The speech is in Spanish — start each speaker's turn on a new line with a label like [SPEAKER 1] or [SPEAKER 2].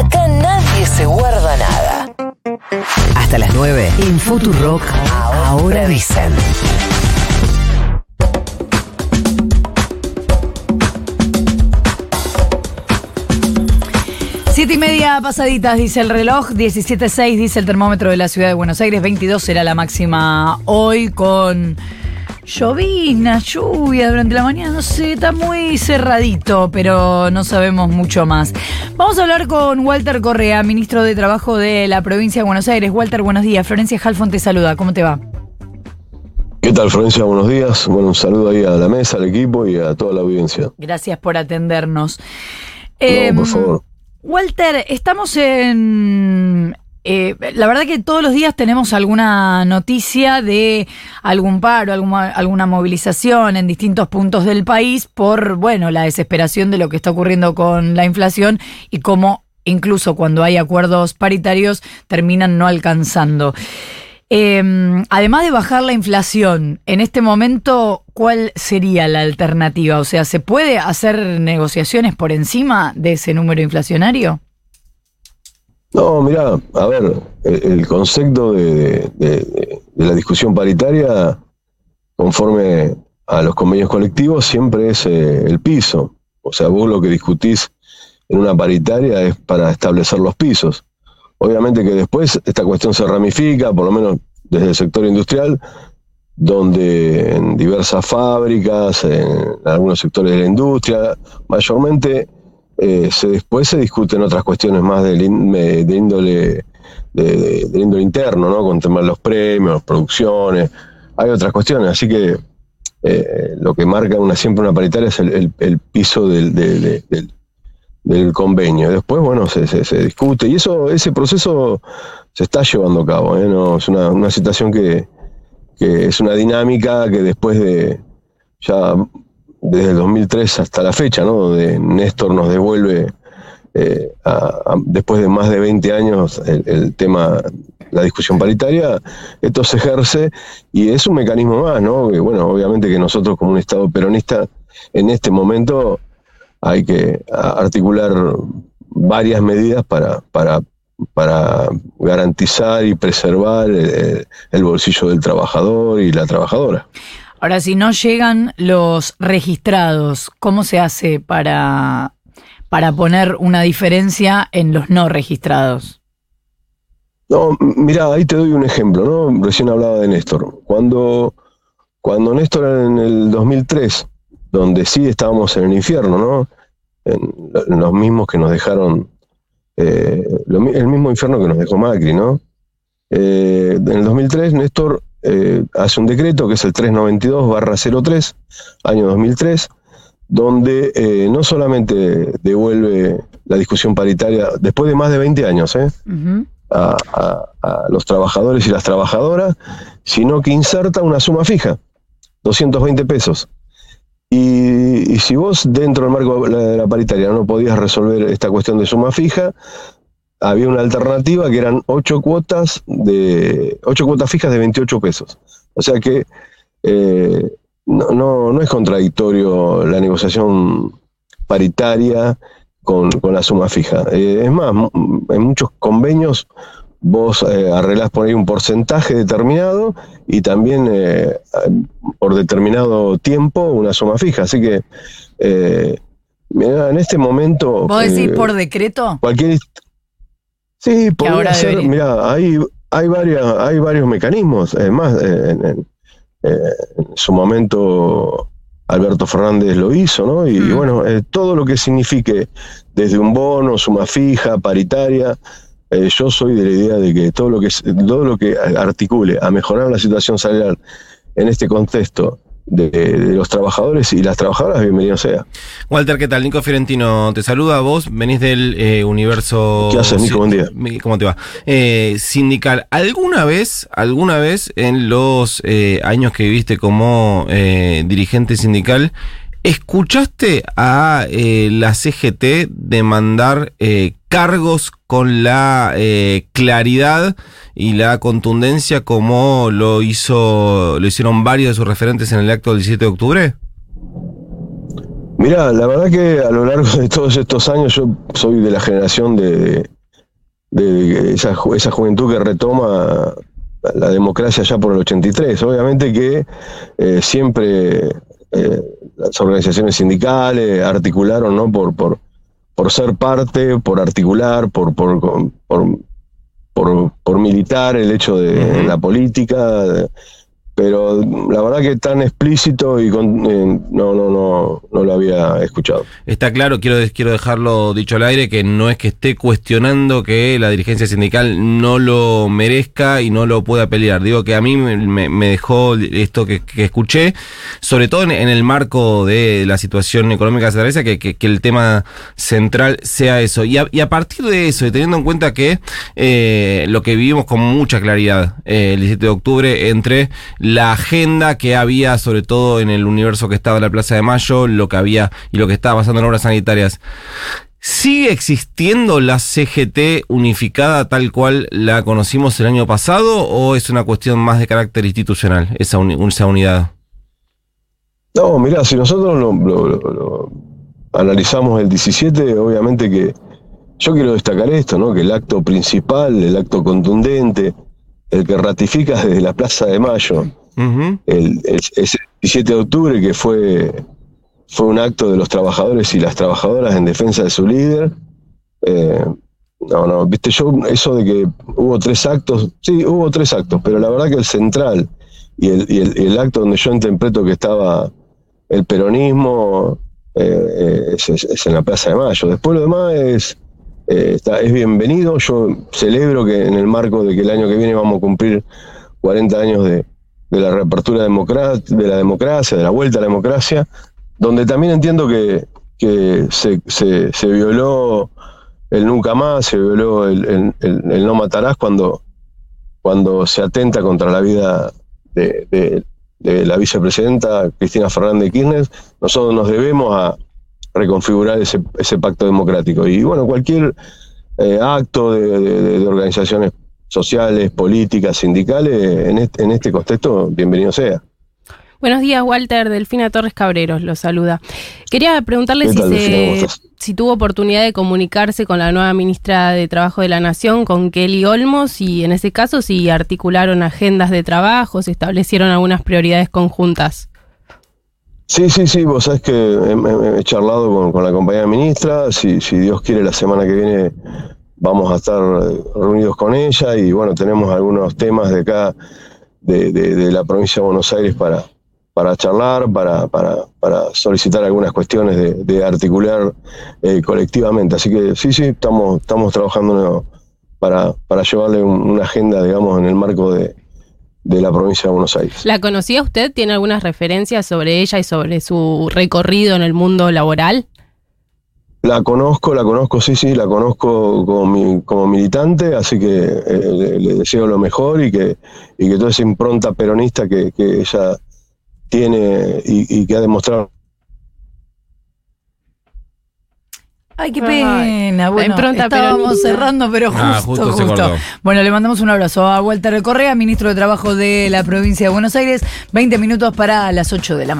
[SPEAKER 1] Acá nadie se guarda nada.
[SPEAKER 2] Hasta las 9 en Futurock. Ahora dicen.
[SPEAKER 3] Siete y media pasaditas, dice el reloj, 17.6 dice el termómetro de la ciudad de Buenos Aires, 22 será la máxima hoy con llovizna, lluvia durante la mañana, no sé, está muy cerradito, pero no sabemos mucho más. Vamos a hablar con Walter Correa, ministro de Trabajo de la provincia de Buenos Aires. Walter, buenos días. Florencia Halfon te saluda, ¿cómo te va?
[SPEAKER 4] ¿Qué tal, Florencia? Buenos días. Bueno, un saludo ahí a la mesa, al equipo y a toda la audiencia.
[SPEAKER 3] Gracias por atendernos.
[SPEAKER 4] No,
[SPEAKER 3] Em,
[SPEAKER 4] por favor.
[SPEAKER 3] Walter, estamos en... eh, la verdad que todos los días tenemos alguna noticia de algún paro, alguna, alguna movilización en distintos puntos del país por, bueno, la desesperación de lo que está ocurriendo con la inflación y cómo incluso cuando hay acuerdos paritarios terminan no alcanzando. Eh, además de bajar la inflación, en este momento, ¿cuál sería la alternativa? O sea, ¿se puede hacer negociaciones por encima de ese número inflacionario?
[SPEAKER 4] No, mira, a ver, el, concepto de la discusión paritaria, conforme a los convenios colectivos, siempre es eh, el piso. O sea, vos lo que discutís en una paritaria es para establecer los pisos. Obviamente que después esta cuestión se ramifica, por lo menos desde el sector industrial, donde en diversas fábricas, en algunos sectores de la industria, mayormente eh, se, después se discuten otras cuestiones más de índole de, de- de índole interno, ¿no? Con temas de los premios, producciones, hay otras cuestiones, así que eh, lo que marca una siempre una paritaria es el, el- piso del, de- de- del, del convenio. Después, bueno, se, se- discute y eso, ese proceso se está llevando a cabo, ¿eh? Es una, una situación que, que es una dinámica que después de ya desde el 2003 hasta la fecha, ¿no? Donde Néstor nos devuelve, eh, a- después de más de 20 años, el, tema, la discusión paritaria, esto se ejerce y es un mecanismo más, ¿no? Que, bueno, obviamente que nosotros como un Estado peronista, en este momento hay que articular varias medidas para, para, para garantizar y preservar el, el bolsillo del trabajador y la trabajadora.
[SPEAKER 3] Ahora, si no llegan los registrados, ¿cómo se hace para, para poner una diferencia en los no registrados?
[SPEAKER 4] No, mira, ahí te doy un ejemplo, ¿no? Recién hablaba de Néstor. Cuando, cuando Néstor en el 2003, donde sí estábamos en el infierno, ¿no? En, lo- en los mismos que nos dejaron, eh, el mismo infierno que nos dejó Macri, ¿no? Eh, en el 2003, Néstor eh, hace un decreto que es el 392-03, año 2003, donde eh, no solamente devuelve la discusión paritaria, después de más de 20 años, ¿eh? A, a- a los trabajadores y las trabajadoras, sino que inserta una suma fija, 220 pesos. Y, y si vos dentro del marco de la, de la paritaria no podías resolver esta cuestión de suma fija, había una alternativa que eran ocho cuotas de ocho cuotas fijas de 28 pesos. O sea que eh, no, no, no es contradictorio la negociación paritaria con, con la suma fija. Eh, es más, en muchos convenios vos eh, arreglás por ahí un porcentaje determinado y también eh, por determinado tiempo una suma fija. Así que, eh, en este momento...
[SPEAKER 3] ¿Vos decís por decreto?
[SPEAKER 4] cualquier sí podría ser
[SPEAKER 3] debería.
[SPEAKER 4] mira hay hay varias hay varios mecanismos además eh, en, en- eh, en su momento Alberto Fernández lo hizo no y,
[SPEAKER 3] Mm.
[SPEAKER 4] bueno eh, todo lo que signifique desde un bono suma fija paritaria eh, yo soy de la idea de que todo lo que todo lo que articule a mejorar la situación salarial en este contexto de, de los trabajadores y las trabajadoras bienvenido sea
[SPEAKER 5] Walter, ¿qué tal? Nico Fiorentino te saluda. Vos venís del eh, universo.
[SPEAKER 4] ¿Qué haces, Nico? Buen día.
[SPEAKER 5] ¿Cómo te va? Eh, sindical. ¿Alguna vez, alguna vez en los eh, años que viviste como dirigente sindical, escuchaste a la CGT demandar cargos con la eh, claridad y la contundencia como lo hizo, lo hicieron varios de sus referentes en el acto del 17 de octubre?
[SPEAKER 4] Mira, la verdad que a lo largo de todos estos años yo soy de la generación de, esa, esa juventud que retoma la democracia ya por el 83. Obviamente que eh, siempre eh, las organizaciones sindicales articularon ¿no? por, por, por ser parte, por articular, por, por, por, por, por militar el hecho de la política, de- pero la verdad que tan explícito y con- eh, no, no, no, no lo había escuchado.
[SPEAKER 5] Está claro, quiero, quiero dejarlo dicho al aire, que no es que esté cuestionando que la dirigencia sindical no lo merezca y no lo pueda pelear. Digo que a mí me, me- dejó esto que, que escuché, sobre todo en, el marco de la situación económica se atraviesa, que, que- el tema central sea eso. Y a, y a partir de eso, y teniendo en cuenta que eh, lo que vivimos con mucha claridad eh, el 17 de octubre entre la agenda que había, sobre todo en el universo que estaba en la Plaza de Mayo, lo que había y lo que estaba pasando en obras sanitarias. ¿Sigue existiendo la CGT unificada tal cual la conocimos el año pasado o es una cuestión más de carácter institucional esa, uni- esa unidad?
[SPEAKER 4] No, mirá, si nosotros lo, analizamos el 17, obviamente que yo quiero destacar esto, ¿no? Que el acto principal, el acto contundente, el que ratifica desde la Plaza de Mayo, El, el- ese 17 de octubre, que fue, fue un acto de los trabajadores y las trabajadoras en defensa de su líder. eh, no, no, viste, yo, eso de que hubo tres actos, sí, hubo tres actos, pero la verdad que el central y el, y el, el acto donde yo interpreto que estaba el peronismo eh, eh, es, en la Plaza de Mayo. Después lo demás es, es bienvenido. Yo celebro que en el marco de que el año que viene vamos a cumplir 40 años de, de la reapertura de la democracia, de la vuelta a la democracia, donde también entiendo que, que se, se, violó el nunca más, se violó el, el- no matarás cuando, cuando se atenta contra la vida de, de- de la vicepresidenta Cristina Fernández de Kirchner, nosotros nos debemos a reconfigurar ese, ese pacto democrático. Y bueno, cualquier eh, acto de- de organizaciones sociales, políticas, sindicales, en este, en este contexto, bienvenido sea.
[SPEAKER 6] Buenos días, Walter. Delfina Torres Cabreros lo saluda. Quería preguntarle
[SPEAKER 4] ¿Qué
[SPEAKER 6] si, se- tuvo oportunidad de comunicarse con la nueva ministra de Trabajo de la Nación, con Kelly Olmos, y en ese caso si articularon agendas de trabajo, si establecieron algunas prioridades conjuntas.
[SPEAKER 4] Sí, sí, sí, vos sabés que he charlado con, con la compañera ministra, si, si Dios quiere la semana que viene vamos a estar eh, reunidos con ella y bueno, tenemos algunos temas de acá, de, de- la provincia de Buenos Aires para, para charlar, para, para, solicitar algunas cuestiones de, de articular eh, colectivamente. Así que sí, sí, estamos, estamos trabajando para, para llevarle un- una agenda, digamos, en el marco de, de la provincia de Buenos Aires.
[SPEAKER 6] ¿La conocía usted? ¿Tiene algunas referencias sobre ella y sobre su recorrido en el mundo laboral?
[SPEAKER 4] La conozco, la conozco, sí, sí, la conozco como, mi- como militante, así que eh, le, le deseo lo mejor y que, y que toda esa impronta peronista que, que ella tiene y, y que ha demostrado
[SPEAKER 3] Ay, qué
[SPEAKER 6] Ay,
[SPEAKER 3] pena.
[SPEAKER 6] la
[SPEAKER 3] Bueno,
[SPEAKER 6] impronta
[SPEAKER 3] estábamos
[SPEAKER 6] peronista.
[SPEAKER 3] cerrando, pero justo,
[SPEAKER 5] Ah, justo
[SPEAKER 3] justo. Bueno, le mandamos un abrazo a Walter Correa, ministro de Trabajo de la provincia de Buenos Aires. 20 minutos para las 8 de la mañana.